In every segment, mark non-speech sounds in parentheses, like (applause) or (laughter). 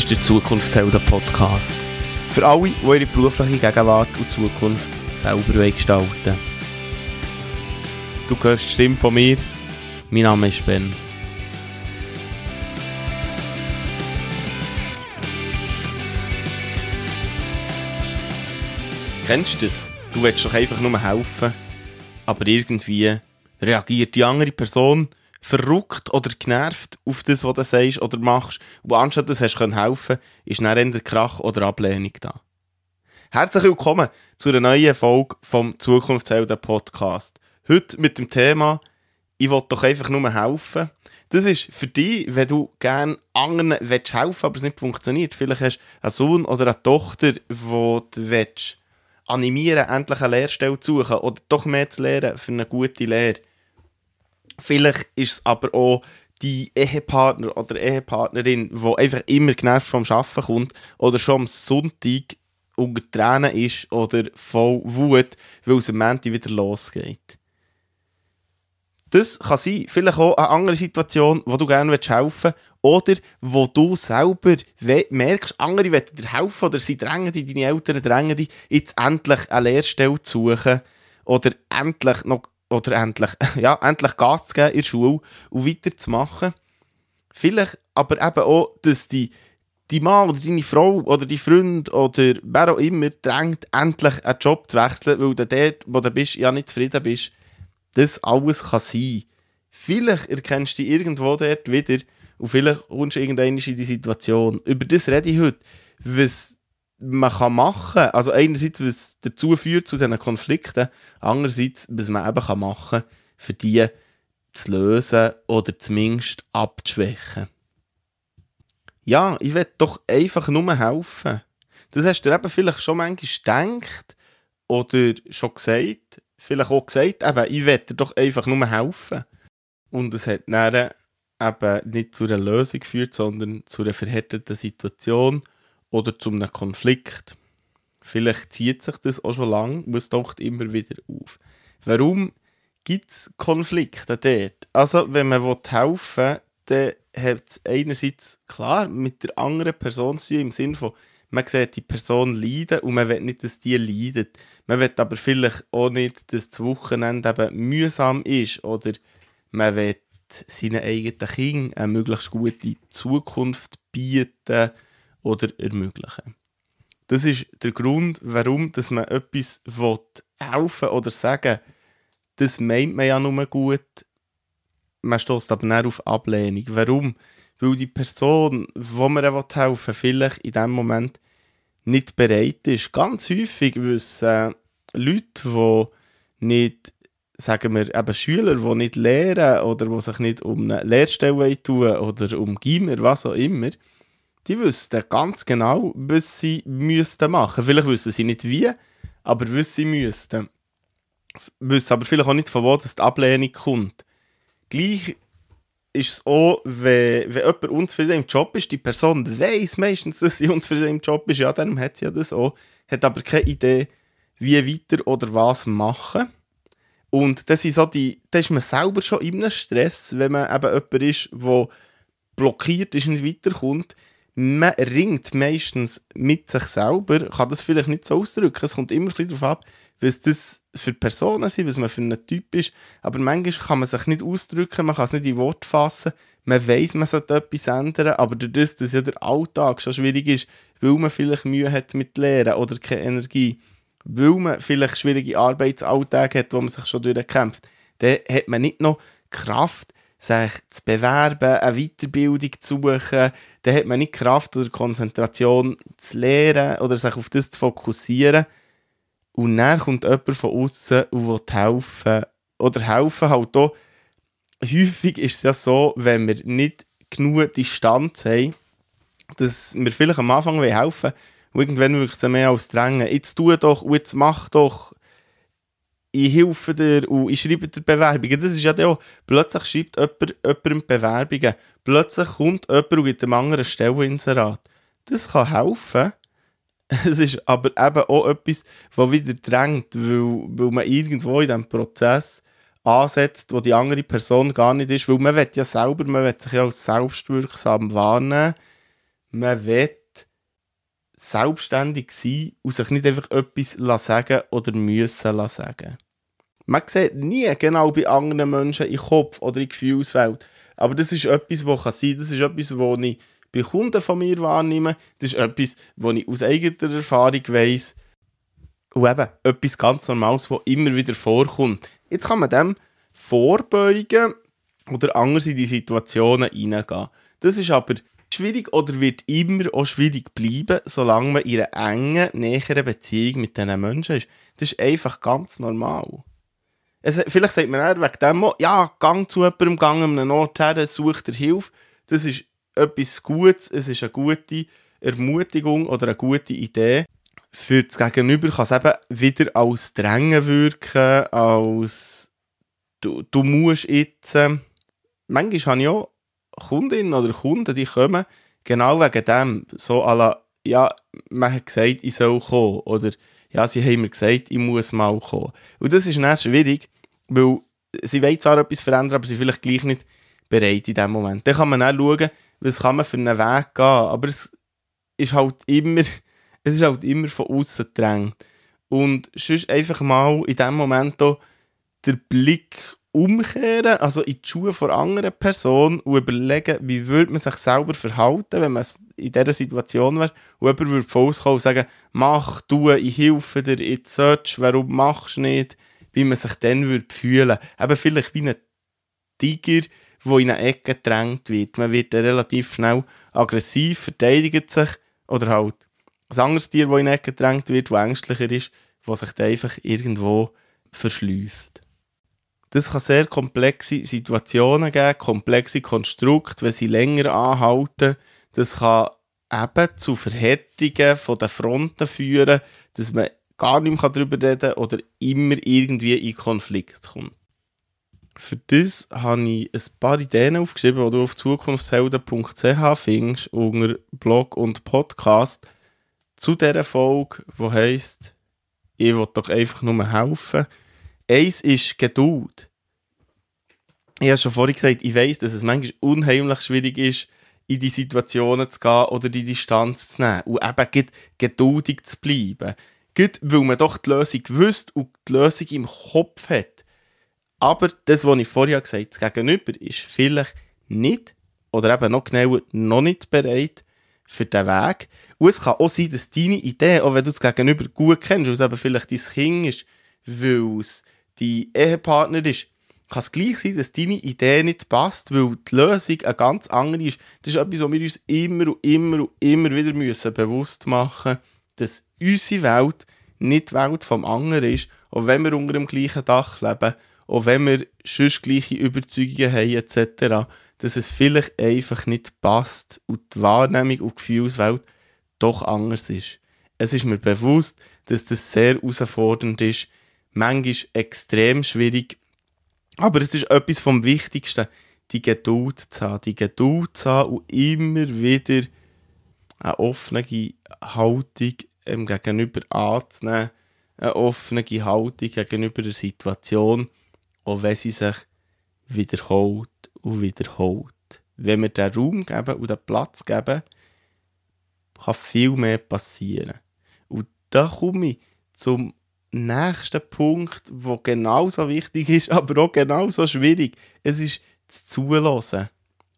ist der Zukunftshelden Podcast. Für alle, die ihre berufliche Gegenwart und Zukunft selber gestalten Du hörst die Stimme von mir. Mein Name ist Ben. Kennst du das? Du willst doch einfach nur helfen, aber irgendwie reagiert die andere Person verrückt oder genervt auf das, was du sagst oder machst, und anstatt dass du helfen ist dann eher Krach oder Ablehnung da. Herzlich willkommen zu einer neuen Folge vom Zukunftshelden Podcast. Heute mit dem Thema, ich will doch einfach nur helfen. Das ist für dich, wenn du gerne anderen willst helfen aber es nicht funktioniert. Vielleicht hast du einen Sohn oder eine Tochter, wo du willst animieren, endlich eine Lehrstelle zu suchen oder doch mehr zu lernen für eine gute Lehre Vielleicht ist es aber auch die Ehepartner oder Ehepartnerin, die einfach immer genervt vom Arbeiten kommt oder schon am Sonntag unter Tränen ist oder voll Wut, weil es am Montag wieder losgeht. Das kann sein, vielleicht auch eine andere Situation, wo du gerne helfen willst oder wo du selber merkst, andere wollen dir helfen oder sie drängen dich, deine Eltern drängen dich, jetzt endlich eine Lehrstelle zu suchen oder endlich noch oder endlich, (laughs) ja, endlich Gas zu geben in der Schule und weiterzumachen. Vielleicht aber eben auch, dass die, die Mann oder deine Frau oder die Freund oder wer auch immer drängt, endlich einen Job zu wechseln, weil du dort, wo du bist, ja nicht zufrieden bist. Das alles kann sein. Vielleicht erkennst du dich irgendwo dort wieder und vielleicht kommst du irgendwann in die Situation. Über das rede ich heute. Was man kann machen kann. Also einerseits, was dazu führt zu diesen Konflikten, andererseits, was man eben kann machen kann, für die zu lösen oder zumindest abzuschwächen. Ja, ich will doch einfach nur helfen. Das hast du eben vielleicht schon manchmal gedacht oder schon gesagt. Vielleicht auch gesagt, eben, ich will dir doch einfach nur helfen. Und es hat dann eben nicht zu einer Lösung geführt, sondern zu einer verhärteten Situation oder zu einem Konflikt. Vielleicht zieht sich das auch schon lange und es taucht immer wieder auf. Warum gibt es Konflikte dort? Also, wenn man helfen will, dann hat es einerseits klar mit der anderen Person zu tun, im Sinne von, man sieht die Person leiden und man will nicht, dass die leidet. Man will aber vielleicht auch nicht, dass das Wochenende eben mühsam ist oder man will seinen eigenen Kindern eine möglichst gute Zukunft bieten oder ermöglichen. Das ist der Grund, warum dass man etwas helfen oder sagen Das meint man ja nur gut. Man stößt aber nicht auf Ablehnung. Warum? Weil die Person, wo man helfen will, vielleicht in dem Moment nicht bereit ist. Ganz häufig wissen äh, Leute, die nicht, sagen wir, eben Schüler, die nicht lehren oder die sich nicht um eine Lehrstelle tun oder um Gimmer, was auch immer, die wüssten ganz genau, was sie müssten machen. Vielleicht wissen sie nicht wie, aber was sie müssten. Wissen aber vielleicht auch nicht, von wo das die Ablehnung kommt. Gleich ist es auch, wenn, wenn jemand unzufrieden im Job ist, die Person weiß meistens, dass sie unzufrieden im Job ist, ja, dann hat sie ja das auch, hat aber keine Idee, wie weiter oder was machen. Und das ist so die, da ist man selber schon in einem Stress, wenn man eben jemand ist, der blockiert ist und nicht weiterkommt man ringt meistens mit sich selber, kann das vielleicht nicht so ausdrücken. Es kommt immer ein darauf ab, was das für Personen sind, was man für ein Typ ist. Aber manchmal kann man sich nicht ausdrücken, man kann es nicht in Wort fassen. Man weiß, man sollte etwas ändern, aber dadurch, dass ja der Alltag schon schwierig ist, weil man vielleicht Mühe hat mit Lehren oder keine Energie, weil man vielleicht schwierige Arbeitsalltag hat, wo man sich schon durchkämpft, dann hat man nicht noch Kraft, sich zu bewerben, eine Weiterbildung zu suchen, dann hat man nicht Kraft oder Konzentration zu lernen oder sich auf das zu fokussieren. Und dann kommt jemand von außen und will helfen. Oder helfen halt auch. Häufig ist es ja so, wenn wir nicht genug Distanz haben, dass wir vielleicht am Anfang helfen wollen. Und irgendwann wirkt es mehr als Drängen. Jetzt tu doch, jetzt mach doch ich helfe dir und ich schreibe dir Bewerbungen. Das ist ja auch, plötzlich schreibt jemand jemandem Bewerbungen. Plötzlich kommt jemand und gibt einem anderen Rat. Das kann helfen. (laughs) Es ist aber eben auch etwas, was wieder drängt, weil, weil man irgendwo in diesem Prozess ansetzt, wo die andere Person gar nicht ist. Weil man will ja selber, man will sich ja als selbstwirksam wahrnehmen. man will selbstständig sein und sich nicht einfach etwas sagen oder müssen sagen. Man sieht nie genau bei anderen Menschen in Kopf oder in Gefühlswelt. Aber das ist etwas, was kann sein. Das ist etwas, was ich bei Kunden von mir wahrnehme. Das ist etwas, was ich aus eigener Erfahrung weiss. Und eben etwas ganz Normales, was immer wieder vorkommt. Jetzt kann man dem vorbeugen oder anders in die Situationen hineingehen. Das ist aber schwierig oder wird immer auch schwierig bleiben, solange man in einer engen, näheren Beziehung mit diesen Menschen ist. Das ist einfach ganz normal. Es, vielleicht sagt man eher wegen dem, ja, gang zu jemandem, gang an einem Ort her, such dir Hilfe. Das ist etwas Gutes, es ist eine gute Ermutigung oder eine gute Idee. Für das Gegenüber kann es eben wieder als Drängen wirken, als du, du musst jetzt. Äh, manchmal habe ich auch Kundinnen oder Kunden, die kommen genau wegen dem. So la, ja, man hat gesagt, ich soll kommen. Oder ja, sie haben mir gesagt, ich muss mal kommen. Und das ist dann schwierig, weil sie wollen zwar etwas verändern, aber sie vielleicht gleich nicht bereit in dem Moment. Dann kann man auch schauen, was kann man für einen Weg gehen. Aber es ist halt immer, (laughs) es ist halt immer von außen gedrängt. Und sonst einfach mal in dem Moment den Blick umkehren, also in die Schuhe von anderen Person und überlegen, wie würde man sich selber verhalten, wenn man in dieser Situation wäre. Und jemand würde von uns kommen und sagen, mach, du, ich helfe dir, ich search, warum machst du nicht, wie man sich dann würde fühlen. Eben vielleicht wie ein Tiger, der in eine Ecke gedrängt wird. Man wird relativ schnell aggressiv, verteidigt sich, oder halt ein anderes Tier, das in eine Ecke gedrängt wird, das ängstlicher ist, das sich dann einfach irgendwo verschläft. Das kann sehr komplexe Situationen geben, komplexe Konstrukte, wenn sie länger anhalten. Das kann eben zu Verhärtungen von den Fronten führen, dass man gar nicht mehr darüber reden kann oder immer irgendwie in Konflikt kommt. Für das habe ich ein paar Ideen aufgeschrieben, die du auf zukunftshelden.ch findest, unter Blog und Podcast, zu dieser Folge, die heisst, ich will doch einfach nur helfen. Eins ist Geduld. Ich habe schon vorhin gesagt, ich weiß, dass es manchmal unheimlich schwierig ist, in die Situationen zu gehen oder die Distanz zu nehmen und eben geduldig zu bleiben. Gerade weil man doch die Lösung wüsste und die Lösung im Kopf hat. Aber das, was ich vorher gesagt habe, das Gegenüber ist vielleicht nicht oder eben noch genauer noch nicht bereit für den Weg. Und es kann auch sein, dass deine Idee, auch wenn du das Gegenüber gut kennst, weil es eben vielleicht dein Kind ist, weil es dein Ehepartner ist, kann es gleich sein, dass deine Idee nicht passt, weil die Lösung eine ganz andere ist. Das ist etwas, was wir uns immer und immer und immer wieder müssen bewusst machen müssen, dass unsere Welt nicht die Welt vom anderen ist, auch wenn wir unter dem gleichen Dach leben, auch wenn wir sonst gleiche Überzeugungen haben etc., dass es vielleicht einfach nicht passt und die Wahrnehmung und die Gefühlswelt doch anders ist. Es ist mir bewusst, dass das sehr herausfordernd ist, manchmal extrem schwierig, aber es ist etwas vom Wichtigsten, die Geduld zu haben, die Geduld zu haben und immer wieder eine offene Haltung ähm, gegenüber anzunehmen, eine offene Haltung gegenüber der Situation, auch wenn sie sich wiederholt und wiederholt. Wenn wir den Raum geben und den Platz geben, kann viel mehr passieren. Und da komme ich zum nächsten Punkt, der genauso wichtig ist, (laughs) aber auch genauso schwierig. Es ist das Zulassen.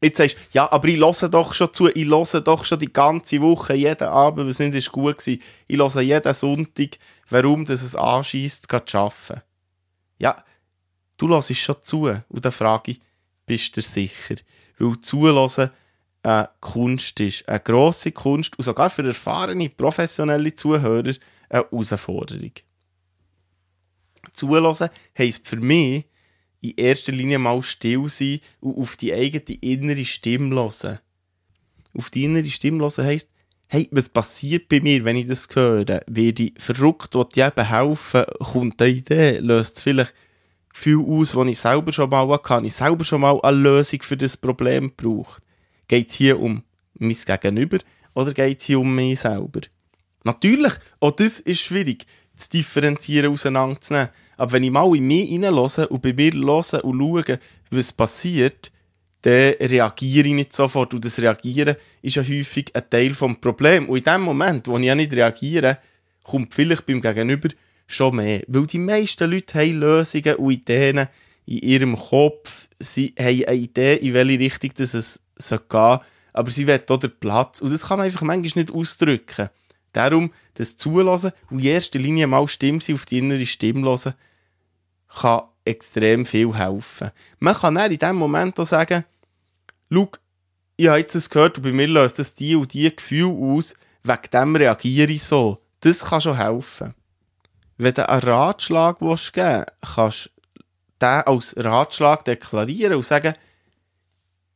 Jetzt sagst du, ja, aber ich höre doch schon zu, ich höre doch schon die ganze Woche, jeden Abend, was nicht ist gut gewesen. Ich höre jeden Sonntag, warum das es anschießt, zu arbeiten. Ja, du hörst schon zu. Und dann frage ich, bist du sicher? Weil zulassen eine Kunst ist. Eine grosse Kunst und sogar für erfahrene, professionelle Zuhörer eine Herausforderung. Zulassen heisst für mich in erster Linie mal still sein und auf die eigene innere Stimme hören. Auf die innere Stimme hören heisst, hey, was passiert bei mir, wenn ich das höre? Werde ich verrückt, will ich eben helfen? Kommt eine Idee? Löst vielleicht Gefühl aus, das ich selber schon mal hatte? Ich selber schon mal eine Lösung für das Problem gebraucht? Geht es hier um mein Gegenüber oder geht es hier um mich selber? Natürlich, auch das ist schwierig zu differenzieren, auseinanderzunehmen. Aber wenn ich mal in mich hineinlasse und bei mir höre und schaue, was passiert, dann reagiere ich nicht sofort. Und das Reagieren ist ja häufig ein Teil des Problems. Und in dem Moment, wo ich ja nicht reagiere, kommt vielleicht beim Gegenüber schon mehr. Weil die meisten Leute haben Lösungen und Ideen in ihrem Kopf. Sie haben eine Idee, in welche Richtung es gehen soll. Aber sie wollen auch den Platz. Und das kann man einfach manchmal nicht ausdrücken. Darum, das Zulassen und in erster Linie mal Stimme auf die innere Stimme hören, kann extrem viel helfen. Man kann dann in dem Moment auch sagen, schau, ich habe jetzt das gehört und bei mir löst das die und die Gefühle aus, wegen dem reagiere ich so. Das kann schon helfen. Wenn du einen Ratschlag geben willst, kannst du den als Ratschlag deklarieren und sagen,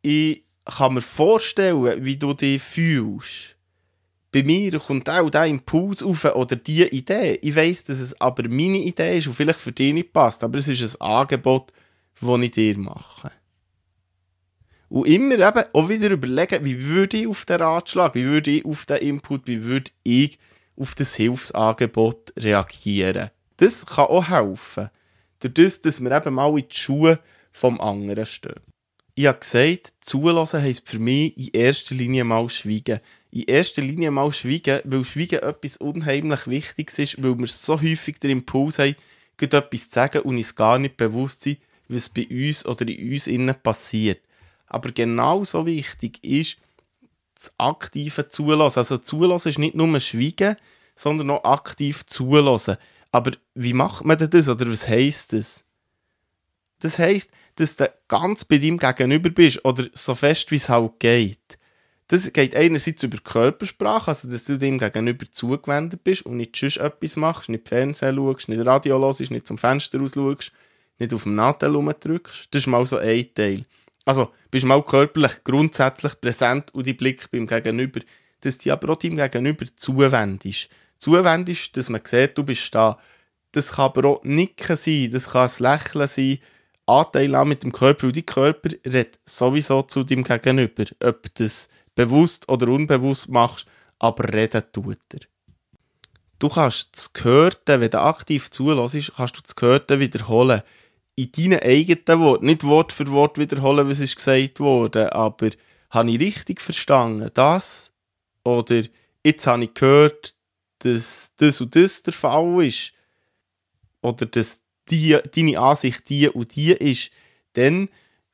ich kann mir vorstellen, wie du dich fühlst. Bei mir kommt auch dieser Impuls auf oder diese Idee. Ich weiss, dass es aber meine Idee ist und vielleicht für dich nicht passt, aber es ist ein Angebot, das ich dir mache. Und immer eben auch wieder überlegen, wie würde ich auf den Ratschlag, wie würde ich auf den Input, wie würde ich auf das Hilfsangebot reagieren. Das kann auch helfen. Durch das, dass wir eben mal in die Schuhe vom anderen stehen. Ich habe gesagt, zulassen heisst für mich in erster Linie mal schweigen. In erster Linie mal schweigen, weil Schweigen etwas unheimlich Wichtiges ist, weil wir so häufig den Impuls haben, etwas zu sagen und uns gar nicht bewusst sind, was bei uns oder in uns innen passiert. Aber genauso wichtig ist, das aktive Zulassen. Also Zulassen ist nicht nur Schweigen, sondern auch aktiv zulassen. Aber wie macht man denn das oder was heisst das? Das heisst, dass du ganz bei deinem Gegenüber bist oder so fest wie es halt geht. Das geht einerseits über Körpersprache, also dass du dem Gegenüber zugewendet bist und nicht sonst etwas machst, nicht Fernsehen schaust, nicht Radio hörst, nicht zum Fenster raus schaust, nicht auf dem Nadel rumdrückst. Das ist mal so ein Teil. Also, bist mal körperlich grundsätzlich präsent und die Blick beim Gegenüber, dass du aber auch deinem Gegenüber zuwendest. Zuwendest, dass man sieht, du bist da. Das kann aber auch Nicken sein, das kann ein Lächeln sein, Anteil an mit dem Körper und dein Körper redet sowieso zu deinem Gegenüber. Ob du das bewusst oder unbewusst machst, aber reden tut er. Du kannst das Gehörte, wenn du aktiv zulässt, kannst du das Gehörte wiederholen in deinen eigenen Worten, nicht Wort für Wort wiederholen, was ist gesagt wurde, aber habe ich richtig verstanden, das? Oder jetzt habe ich gehört, dass das und das der Fall ist, oder dass die, deine Ansicht die und die ist, dann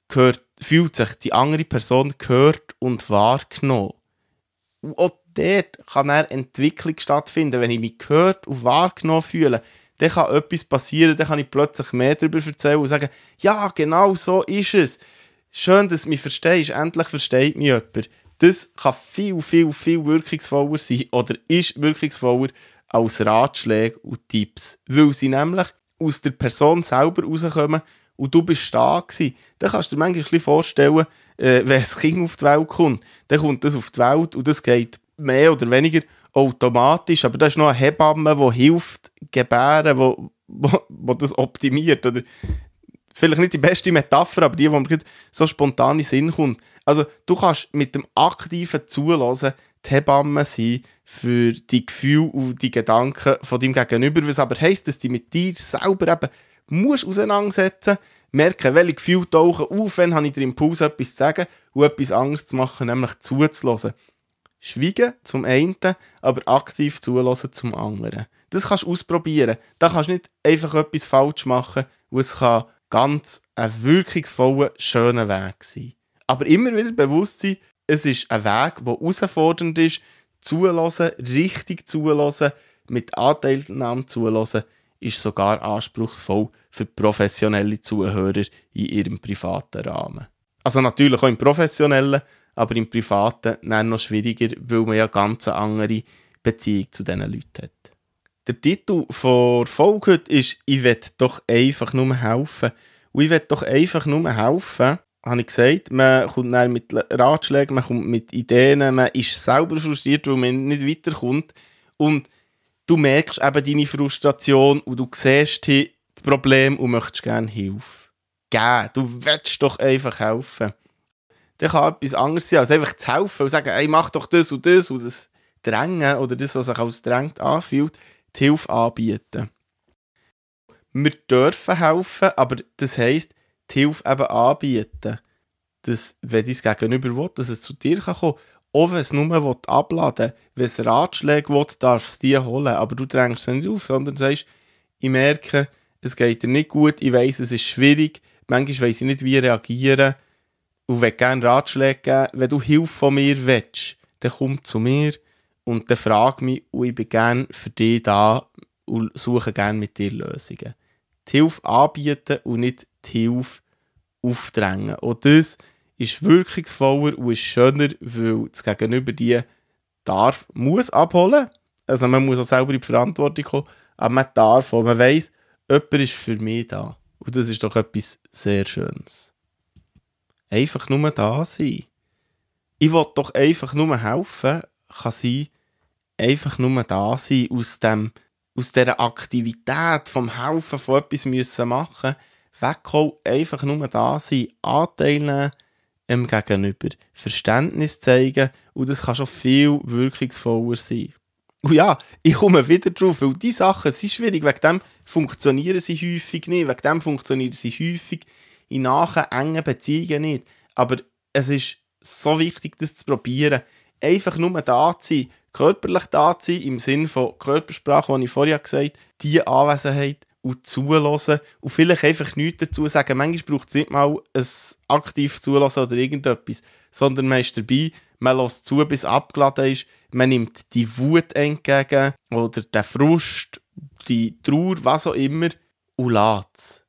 gehört, fühlt sich die andere Person gehört und wahrgenommen. Und auch dort kann eine Entwicklung stattfinden, wenn ich mich gehört und wahrgenommen fühle dann kann etwas passieren, dann kann ich plötzlich mehr darüber erzählen und sagen, ja, genau so ist es. Schön, dass du mich verstehst, endlich versteht mich jemand. Das kann viel, viel, viel wirkungsvoller sein oder ist wirkungsvoller als Ratschläge und Tipps, weil sie nämlich aus der Person selber rauskommen und du bist da gewesen. Dann kannst du dir manchmal vorstellen, äh, wenn ein Kind auf die Welt kommt, dann kommt das auf die Welt und das geht mehr oder weniger automatisch, aber da ist noch eine Hebamme, die hilft, gebären, wo, wo, wo das optimiert. Oder vielleicht nicht die beste Metapher, aber die, wo mir so spontan in Sinn kommt. Also du kannst mit dem aktiven Zulassen die Hebamme sein für die Gefühle und die Gedanken von deinem Gegenüber, was aber heisst, dass du mit dir selber eben musst auseinandersetzen merken, welche Gefühle tauchen auf, wenn habe ich den Impuls, etwas zu sagen und etwas anderes zu machen, nämlich zuzulassen. Schweigen zum einen, aber aktiv zulassen zum anderen. Das kannst du ausprobieren. Da kannst du nicht einfach etwas falsch machen, wo es kann ganz ein wirkungsvoller, schöner Weg sein. Aber immer wieder bewusst sein, es ist ein Weg, der herausfordernd ist, zulassen, richtig zulassen, mit Anteilnahme zulassen, ist sogar anspruchsvoll für professionelle Zuhörer in ihrem privaten Rahmen. Also natürlich auch im professionellen, aber im Privaten noch schwieriger, weil man ja ganz eine andere Beziehung zu diesen Leuten hat. Der Titel der Folge heute ist «Ich will doch einfach nur helfen». Und ich will doch einfach nur helfen, habe ich gesagt, man kommt dann mit Ratschlägen, man kommt mit Ideen, man ist selber frustriert, weil man nicht weiterkommt. Und du merkst eben deine Frustration und du siehst das Problem und möchtest gerne Hilfe geben. Du willst doch einfach helfen dann kann etwas anderes sein, als einfach zu helfen und sagen, hey, mach doch das und das und das Drängen oder das, was sich als drängt anfühlt, die Hilfe anbieten. Wir dürfen helfen, aber das heisst, die Hilfe eben anbieten. dass, wenn dein Gegenüber will, dass es zu dir kann kommen auch wenn es nur abladen will, wenn es Ratschläge will, darfst du es dir holen. Aber du drängst es nicht auf, sondern sagst, ich merke, es geht dir nicht gut, ich weiß, es ist schwierig, manchmal weiß ich nicht, wie reagieren und will gerne Ratschläge geben. Wenn du Hilfe von mir willst, dann komm zu mir und dann frag mich und ich bin gerne für dich da und suche gerne mit dir Lösungen. Die Hilfe anbieten und nicht die Hilfe aufdrängen. Und das ist wirkungsvoller und ist schöner, weil das Gegenüber die darf, muss abholen. Also man muss auch selber in die Verantwortung kommen, aber man darf auch, man weiss, jemand ist für mich da. Und das ist doch etwas sehr Schönes. Einfach nur da sein. Ich will doch einfach nur helfen, kann sein, einfach nur da sein, aus, dem, aus dieser Aktivität vom Helfen von etwas müssen machen, wegkommen, einfach nur da sein, Anteil nehmen, dem Gegenüber. Verständnis zeigen und das kann schon viel wirkungsvoller sein. Und ja, ich komme wieder drauf, weil diese Sachen sind schwierig, wegen dem funktionieren sie häufig nicht, wegen dem funktionieren sie häufig in nahen, engen Beziehungen nicht. Aber es ist so wichtig, das zu probieren. Einfach nur da zu sein, körperlich da zu sein, im Sinne von Körpersprache, die ich vorher gesagt habe, die Anwesenheit, und zulassen und vielleicht einfach nichts dazu sagen. Manchmal braucht es nicht mal ein aktiv zulassen oder irgendetwas, sondern man ist dabei, man lässt zu, bis abgeladen ist, man nimmt die Wut entgegen oder den Frust, die Trauer, was auch immer und lässt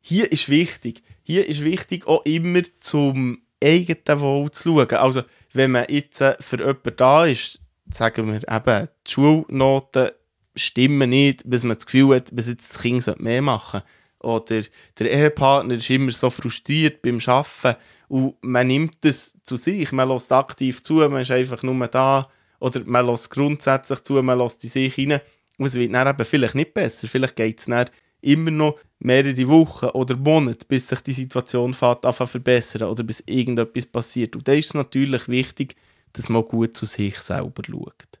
Hier ist wichtig, hier ist wichtig auch immer zum eigenen Wohl zu schauen. Also, wenn man jetzt für jemanden da ist, sagen wir eben, die Schulnoten stimmen nicht, bis man das Gefühl hat, bis jetzt das Kind mehr machen. Oder der Ehepartner ist immer so frustriert beim Arbeiten und man nimmt es zu sich, man lässt aktiv zu, man ist einfach nur da. Oder man lässt grundsätzlich zu, man lässt in sich rein und es wird dann eben vielleicht nicht besser, vielleicht geht es dann immer noch mehrere Wochen oder Monate, bis sich die Situation fährt, verbessern oder bis irgendetwas passiert. Und da ist es natürlich wichtig, dass man gut zu sich selber schaut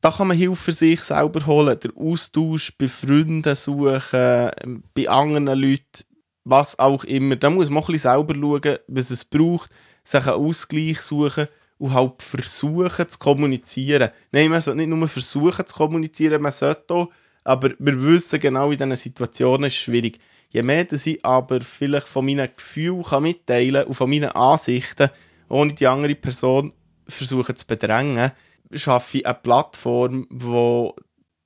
da kann man Hilfe für sich selber holen, den Austausch bei Freunden suchen, bei anderen Leuten, was auch immer. Da muss man ein selber schauen, was es braucht, sich einen Ausgleich suchen und halt versuchen zu kommunizieren. Nein, man sollte nicht nur versuchen zu kommunizieren, man sollte auch, aber wir wissen genau, in diesen Situationen ist es schwierig. Je mehr dass ich aber vielleicht von meinen Gefühlen mitteilen kann und von meinen Ansichten, ohne die andere Person versuchen zu bedrängen, schaffe ich eine Plattform, wo,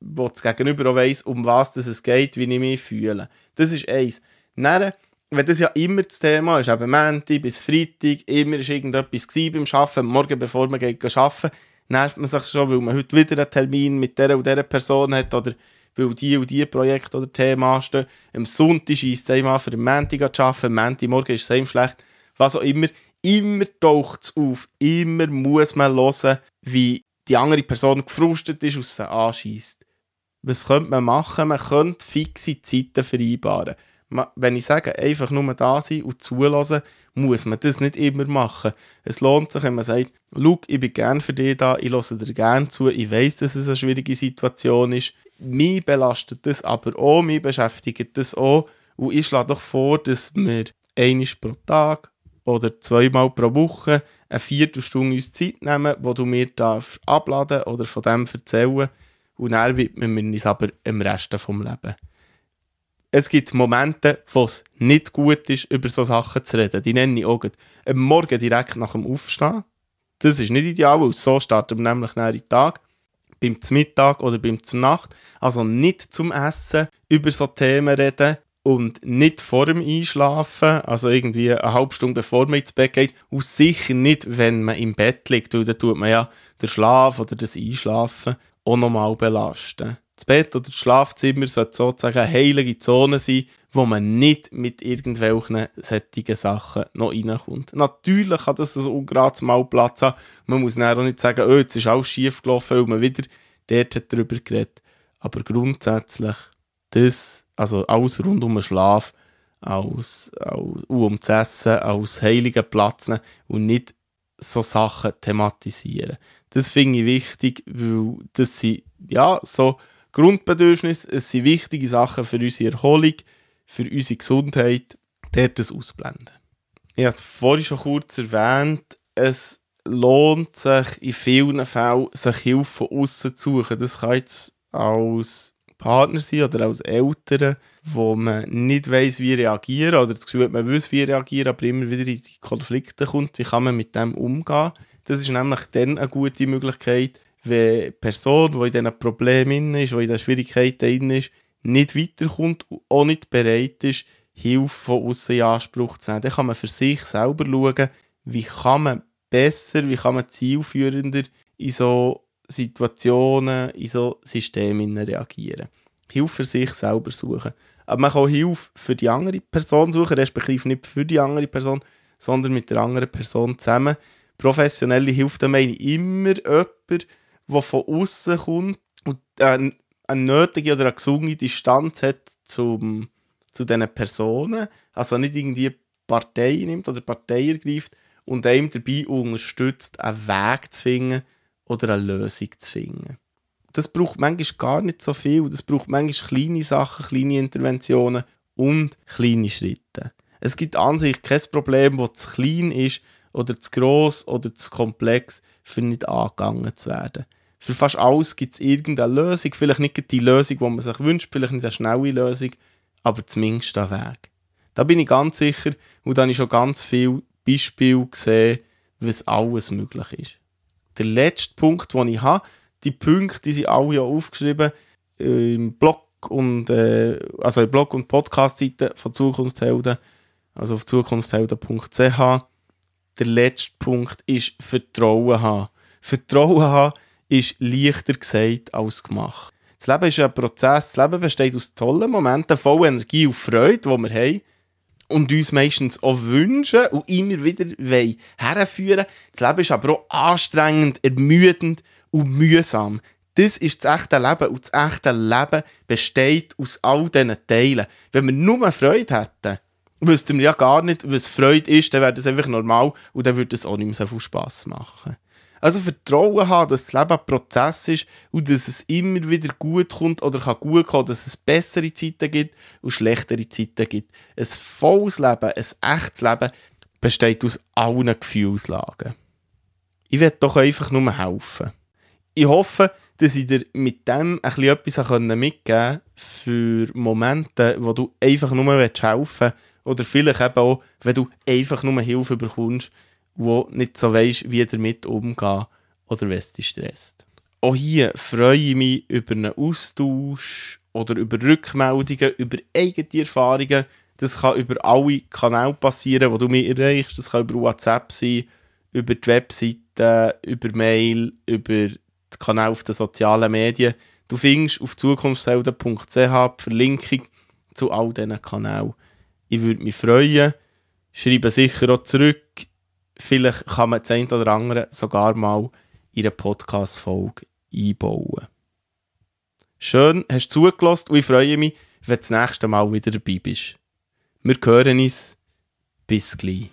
wo das Gegenüber auch weiss, um was es geht, wie ich mich fühle. Das ist eins. Dann, wenn das ja immer das Thema ist, eben Montag bis Freitag, immer war irgendetwas beim Arbeiten, morgen bevor man geht arbeiten, nervt man sich schon, weil man heute wieder einen Termin mit dieser und dieser Person hat oder weil die und die Projekt oder Thema anstehen. Am Sonntag ist es einmal für den Montag zu arbeiten, am Montagmorgen ist es einem schlecht. Was auch immer, immer taucht es auf. Immer muss man hören, wie die andere Person gefrustet ist und sie anschießt. Was könnte man machen? Man könnte fixe Zeiten vereinbaren. Wenn ich sage, einfach nur da sein und zulassen, muss man das nicht immer machen. Es lohnt sich, wenn man sagt, schau, ich bin gerne für dich da, ich lasse dir gerne zu, ich weiß, dass es eine schwierige Situation ist. Mich belastet das aber auch, mich beschäftigt das auch. Und ich schlage doch vor, dass wir einmal pro Tag oder zweimal pro Woche eine Viertelstunde uns Zeit nehmen, wo du mir darfst abladen oder von dem erzählen und dann widmen wir uns aber im Rest des Lebens. Es gibt Momente, wo es nicht gut ist, über solche Sachen zu reden. Die nenne ich auch am Morgen direkt nach dem Aufstehen. Das ist nicht ideal, weil so starten wir nämlich nach den Tag. Beim Mittag oder beim Nacht. Also nicht zum Essen über so Themen reden und nicht vor dem Einschlafen, also irgendwie eine halbe Stunde bevor man ins Bett geht, und sicher nicht, wenn man im Bett liegt, weil dann tut man ja den Schlaf oder das Einschlafen auch nochmal belasten. Das Bett oder das Schlafzimmer sollte sozusagen eine heilige Zone sein, wo man nicht mit irgendwelchen sättigen Sachen noch reinkommt. Natürlich kann das ein ungerades Mal Platz haben. Man muss dann auch nicht sagen, oh, jetzt ist alles schief gelaufen, weil man wieder dort hat darüber geredet. Aber grundsätzlich, das also alles rund um den Schlaf, als, als, um das Essen, als heiligen Platz und nicht so Sachen thematisieren. Das finde ich wichtig, weil das sind ja, so Grundbedürfnisse, es sind wichtige Sachen für unsere Erholung, für unsere Gesundheit, dort das ausblenden. Ich habe es vorhin schon kurz erwähnt, es lohnt sich in vielen Fällen, sich Hilfe von außen zu suchen. Das kann jetzt als Partner sein oder als Eltern, wo man nicht weiß, wie reagieren oder das Gefühl hat, man weiß, wie reagieren, aber immer wieder in die Konflikte kommt. Wie kann man mit dem umgehen? Das ist nämlich dann eine gute Möglichkeit, wenn eine Person, die in diesen Problemen ist, die in diesen Schwierigkeiten ist, nicht weiterkommt und auch nicht bereit ist, Hilfe von außen in Anspruch zu nehmen. Dann kann man für sich selber schauen, wie kann man besser, wie kann man zielführender in so Situationen, in so Systemen reagieren. Hilfe für sich selber suchen. Aber man kann Hilfe für die andere Person suchen, respektive nicht für die andere Person, sondern mit der anderen Person zusammen. Professionelle Hilfe, da meine ich immer jemand, der von außen kommt und eine, eine nötige oder eine gesunde Distanz hat zum, zu diesen Personen. Also nicht irgendwie Partei nimmt oder Partei ergreift und einem dabei unterstützt, einen Weg zu finden oder eine Lösung zu finden. Das braucht manchmal gar nicht so viel. Das braucht manchmal kleine Sachen, kleine Interventionen und kleine Schritte. Es gibt an sich kein Problem, das zu klein ist oder zu gross oder zu komplex, für nicht angegangen zu werden. Für fast alles gibt es irgendeine Lösung. Vielleicht nicht die Lösung, die man sich wünscht, vielleicht nicht eine schnelle Lösung, aber zumindest einen Weg. Da bin ich ganz sicher und da habe ich schon ganz viele Beispiele gesehen, was alles möglich ist. Der letzte Punkt, den ich habe, die Punkte, die sind alle ja aufgeschrieben äh, im Blog und äh, also im Blog und Podcast-Seite von Zukunftshelden, also auf zukunftshelden.ch. Der letzte Punkt ist Vertrauen haben. Vertrauen haben ist leichter gesagt als gemacht. Das Leben ist ein Prozess. Das Leben besteht aus tollen Momenten, voller Energie und Freude, die wir haben und uns meistens auch wünschen und immer wieder herführen Das Leben ist aber auch anstrengend, ermüdend und mühsam. Das ist das echte Leben und das echte Leben besteht aus all diesen Teilen. Wenn wir nur Freude hätten, wüssten wir ja gar nicht, was Freude ist, dann wäre das einfach normal und dann würde es auch nicht mehr so viel Spass machen. Also Vertrauen haben, dass das Leben ein Prozess ist und dass es immer wieder gut kommt oder kann gut kommen, dass es bessere Zeiten gibt und schlechtere Zeiten gibt. Ein volles Leben, ein echtes Leben besteht aus allen Gefühlslagen. Ich werde doch einfach nur helfen. Ich hoffe, dass ich dir mit dem etwas mitgeben konnte für Momente, wo du einfach nur helfen willst. Oder vielleicht eben auch, wenn du einfach nur Hilfe bekommst, wo nicht so weisst, wie damit umgehen oder es dich stresst. Auch hier freue ich mich über einen Austausch oder über Rückmeldungen, über eigene Erfahrungen. Das kann über alle Kanäle passieren, wo du mich erreichst. Das kann über WhatsApp sein, über die Webseite, über Mail, über die Kanäle auf den sozialen Medien. Du findest auf zukunftshelden.ch die Verlinkung zu all diesen Kanälen. Ich würde mich freuen. Schreibe sicher auch zurück vielleicht kann man das eine oder andere sogar mal in eine Podcast-Folge einbauen. Schön, hast du zugelassen und ich freue mich, wenn du das nächste Mal wieder dabei bist. Wir hören uns. Bis gleich.